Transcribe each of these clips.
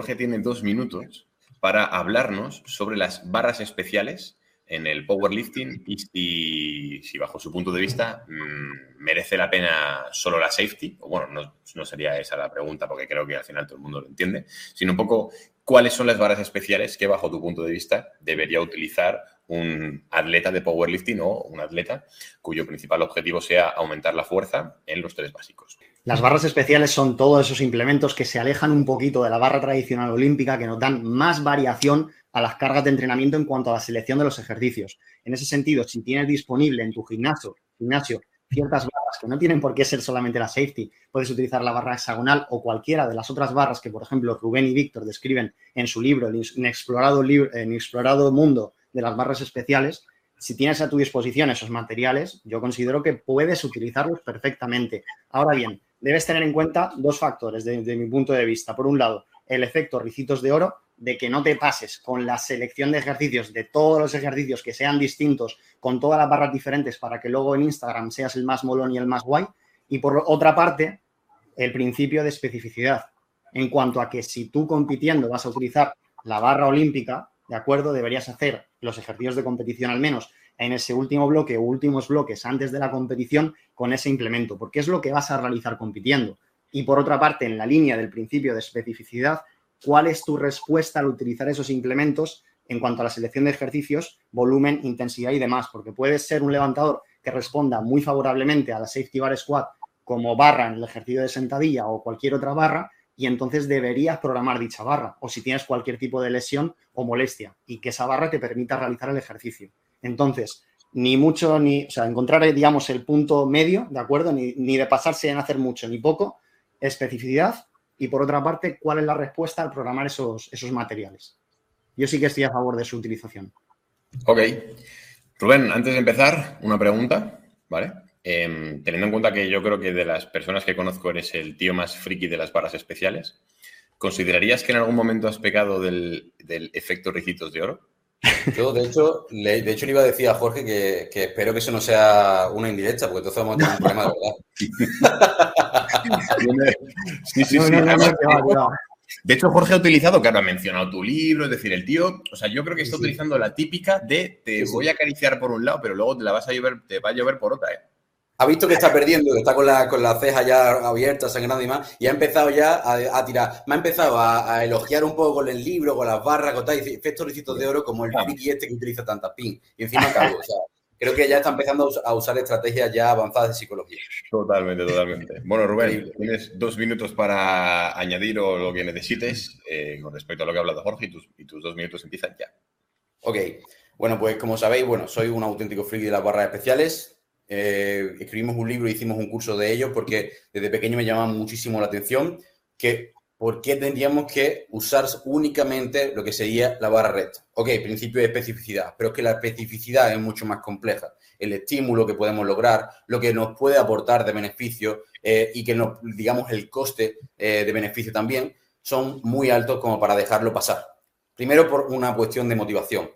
Jorge tiene dos minutos para hablarnos sobre las barras especiales en el powerlifting y si, bajo su punto de vista mm, merece la pena solo la safety, o bueno, no, no, sería esa la pregunta porque creo que al final todo el mundo lo entiende, sino un poco cuáles son las barras especiales que bajo tu punto de vista debería utilizar un atleta de powerlifting o un atleta cuyo principal objetivo sea aumentar la fuerza en los tres básicos. Las barras especiales son todos esos implementos que se alejan un poquito de la barra tradicional olímpica, que nos dan más variación a las cargas de entrenamiento en cuanto a la selección de los ejercicios. En ese sentido, si tienes disponible en tu gimnasio, gimnasio ciertas barras que no tienen por qué ser solamente la safety, puedes utilizar la barra hexagonal o cualquiera de las otras barras que, por ejemplo, Rubén y Víctor describen en su libro, El inexplorado, inexplorado mundo de las barras especiales. Si tienes a tu disposición esos materiales, yo considero que puedes utilizarlos perfectamente. Ahora bien, debes tener en cuenta dos factores desde mi punto de vista. Por un lado, el efecto ricitos de oro, de que no te pases con la selección de ejercicios, de todos los ejercicios que sean distintos, con todas las barras diferentes, para que luego en Instagram seas el más molón y el más guay. Y por otra parte, el principio de especificidad, en cuanto a que si tú compitiendo vas a utilizar la barra olímpica, ¿de acuerdo? Deberías hacer los ejercicios de competición al menos en ese último bloque o últimos bloques antes de la competición con ese implemento, porque es lo que vas a realizar compitiendo. Y por otra parte, en la línea del principio de especificidad, cuál es tu respuesta al utilizar esos implementos en cuanto a la selección de ejercicios, volumen, intensidad y demás, porque puedes ser un levantador que responda muy favorablemente a la safety bar squat como barra en el ejercicio de sentadilla o cualquier otra barra, y entonces deberías programar dicha barra, o si tienes cualquier tipo de lesión o molestia, y que esa barra te permita realizar el ejercicio. Entonces, ni mucho, ni, o sea, encontrar, digamos, el punto medio, ¿de acuerdo? Ni, ni de pasarse en hacer mucho ni poco, especificidad y por otra parte, cuál es la respuesta al programar esos, esos materiales. Yo sí que estoy a favor de su utilización. Ok. Rubén, antes de empezar, una pregunta, ¿vale? Em, teniendo en cuenta que yo creo que de las personas que conozco eres el tío más friki de las barras especiales, ¿considerarías que en algún momento has pecado del, efecto ricitos de oro? Yo, de hecho, le, de hecho, le iba a decir a Jorge que, que, espero que eso no sea una indirecta, porque entonces vamos a tener un problema de verdad. sí, sí, sí. de hecho, Jorge ha utilizado, claro, ha mencionado tu libro, es decir, el tío, o sea, yo creo que está utilizando la típica de te voy a acariciar por un lado, pero luego te la vas a llover, te va a llover por otra, ¿eh? Ha visto que está perdiendo, que está con la, con la ceja ya abierta, sangrando y más, y ha empezado ya a, tirar. Me ha empezado a, elogiar un poco con el libro, con las barras, con tal, y efectos ricitos de oro como el friki este que utiliza tantas pin. Y encima acabó, o sea, creo que ya está empezando a usar estrategias ya avanzadas de psicología. Totalmente, totalmente. Bueno, Rubén, tienes dos minutos para añadir o lo que necesites eh, con respecto a lo que ha hablado Jorge y tus, y tus dos minutos empiezan ya. Ok, bueno, pues como sabéis, bueno, soy un auténtico friki de las barras especiales. Eh, escribimos un libro hicimos un curso de ellos porque desde pequeño me llamaban muchísimo la atención que ¿por qué tendríamos que usar únicamente lo que sería la barra recta? Ok, principio de especificidad, pero es que la especificidad es mucho más compleja. El estímulo que podemos lograr, lo que nos puede aportar de beneficio eh, y que nos, digamos, el coste eh, de beneficio también, son muy altos como para dejarlo pasar. Primero, por una cuestión de motivación.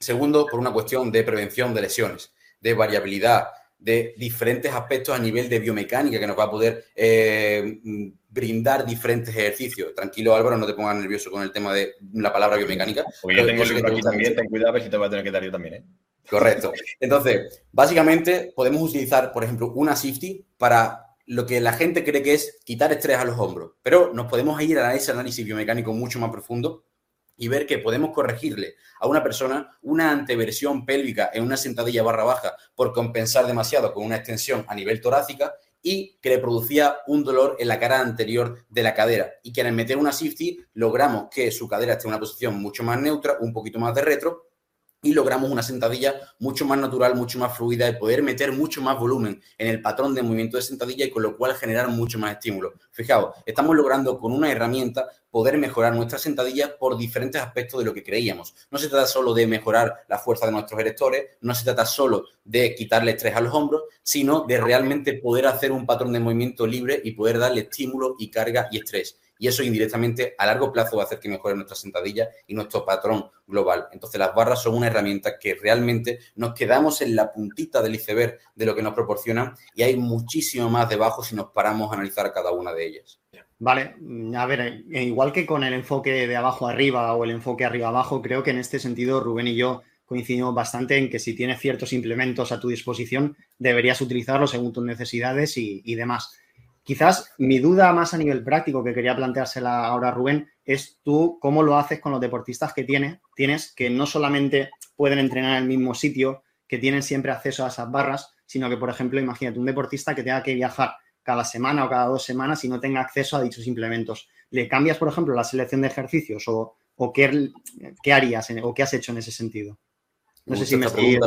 Segundo, por una cuestión de prevención de lesiones, de variabilidad, de diferentes aspectos a nivel de biomecánica que nos va a poder eh, brindar diferentes ejercicios. Tranquilo, Álvaro, no te pongas nervioso con el tema de la palabra biomecánica. Porque yo tengo el libro aquí también, ten cuidado, a ver si te va a tener que dar yo también, ¿eh? Correcto. Entonces, básicamente podemos utilizar, por ejemplo, una safety para lo que la gente cree que es quitar estrés a los hombros, pero nos podemos ir a ese análisis biomecánico mucho más profundo y ver que podemos corregirle a una persona una anteversión pélvica en una sentadilla barra baja por compensar demasiado con una extensión a nivel torácica y que le producía un dolor en la cara anterior de la cadera. Y que al meter una safety logramos que su cadera esté en una posición mucho más neutra, un poquito más de retro, y logramos una sentadilla mucho más natural, mucho más fluida, de poder meter mucho más volumen en el patrón de movimiento de sentadilla y con lo cual generar mucho más estímulo. Fijaos, estamos logrando con una herramienta poder mejorar nuestra sentadilla por diferentes aspectos de lo que creíamos. No se trata solo de mejorar la fuerza de nuestros erectores, no se trata solo de quitarle estrés a los hombros, sino de realmente poder hacer un patrón de movimiento libre y poder darle estímulo y carga y estrés y eso indirectamente a largo plazo va a hacer que mejore nuestra sentadilla y nuestro patrón global. Entonces las barras son una herramienta que realmente nos quedamos en la puntita del iceberg de lo que nos proporcionan y hay muchísimo más debajo si nos paramos a analizar cada una de ellas. Vale, a ver, eh, igual que con el enfoque de abajo arriba o el enfoque arriba abajo, creo que en este sentido Rubén y yo coincidimos bastante en que si tienes ciertos implementos a tu disposición, deberías utilizarlos según tus necesidades y, y demás. Quizás mi duda más a nivel práctico que quería planteársela ahora Rubén es tú cómo lo haces con los deportistas que tienes, tienes que no solamente pueden entrenar en el mismo sitio, que tienen siempre acceso a esas barras, sino que, por ejemplo, imagínate un deportista que tenga que viajar cada semana o cada dos semanas y no tenga acceso a dichos implementos. ¿Le cambias, por ejemplo, la selección de ejercicios o, qué, qué, harías o qué has hecho en ese sentido? No sé si me estoy...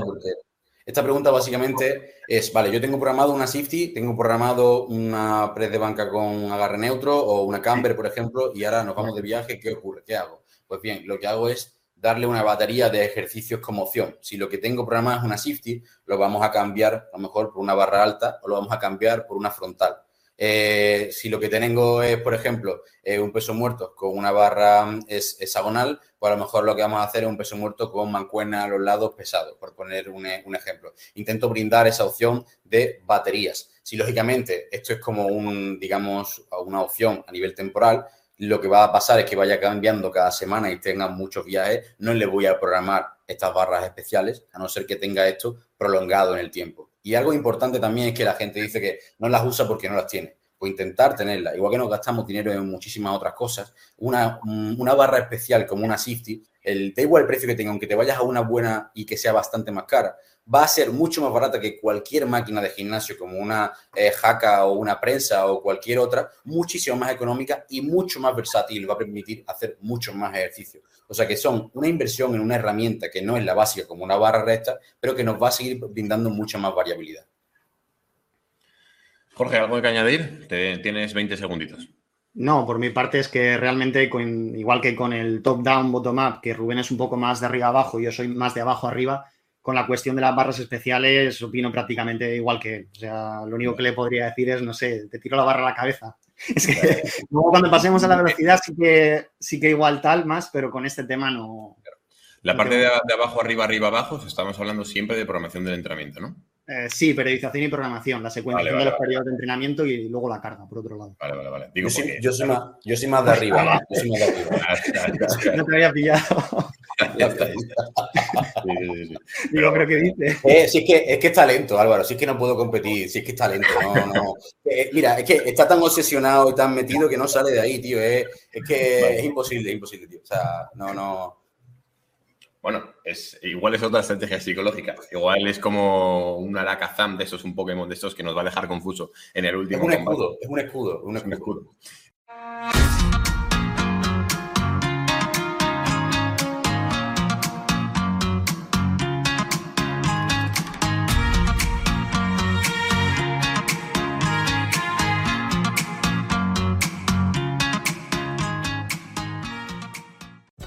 Esta pregunta básicamente es, vale, yo tengo programado una safety, tengo programado una press de banca con agarre neutro o una camber, por ejemplo, y ahora nos vamos de viaje, ¿qué ocurre? ¿Qué hago? Pues bien, lo que hago es darle una batería de ejercicios como opción. Si lo que tengo programado es una safety, lo vamos a cambiar a lo mejor por una barra alta o lo vamos a cambiar por una frontal. Eh, si lo que tengo es, por ejemplo, eh, un peso muerto con una barra mm, hexagonal, pues a lo mejor lo que vamos a hacer es un peso muerto con mancuerna a los lados pesado, por poner un, un, ejemplo. Intento brindar esa opción de baterías. Si lógicamente esto es como un, digamos, una opción a nivel temporal, lo que va a pasar es que vaya cambiando cada semana y tenga muchos viajes, no le voy a programar estas barras especiales, a no ser que tenga esto prolongado en el tiempo. Y algo importante también es que la gente dice que no las usa porque no las tiene. Pues intentar tenerlas. Igual que nos gastamos dinero en muchísimas otras cosas, una, una barra especial como una Safety, el, da igual el precio que tenga, aunque te vayas a una buena y que sea bastante más cara, va a ser mucho más barata que cualquier máquina de gimnasio como una eh, jaca o una prensa o cualquier otra, muchísimo más económica y mucho más versátil, va a permitir hacer mucho más ejercicio. O sea que son una inversión en una herramienta que no es la básica como una barra recta, pero que nos va a seguir brindando mucha más variabilidad. Jorge, ¿algo que añadir? tienes 20 segunditos. No, por mi parte es que realmente, igual que con el top-down, bottom-up, que Rubén es un poco más de arriba abajo, yo soy más de abajo arriba, con la cuestión de las barras especiales opino prácticamente igual que él. O sea, lo único que le podría decir es, no sé, te tiro la barra a la cabeza. Es que luego cuando pasemos a la velocidad sí que, sí que igual tal más, pero con este tema no. La parte de, abajo, arriba, arriba, abajo, estamos hablando siempre de programación del entrenamiento, ¿no? Eh, sí, periodización y programación, la secuenciación de los periodos de entrenamiento y luego la carga, por otro lado. Vale, vale, vale. yo, soy, más, yo, soy, más, de arriba. Yo soy más de arriba. no te había pillado. Digo, pero ¿qué dice? Eh, si es, que, es que es talento, Álvaro, si es que no puedo competir, si es que es talento, no, no. Eh, mira, es que está tan obsesionado y tan metido que no sale de ahí, tío. es que es imposible, es imposible, tío. O sea, no, no. Bueno, es, igual es otra estrategia psicológica. Igual es como un Alakazam de esos, un Pokémon de estos que nos va a dejar confuso en el último. Es un escudo, es un escudo, es un escudo.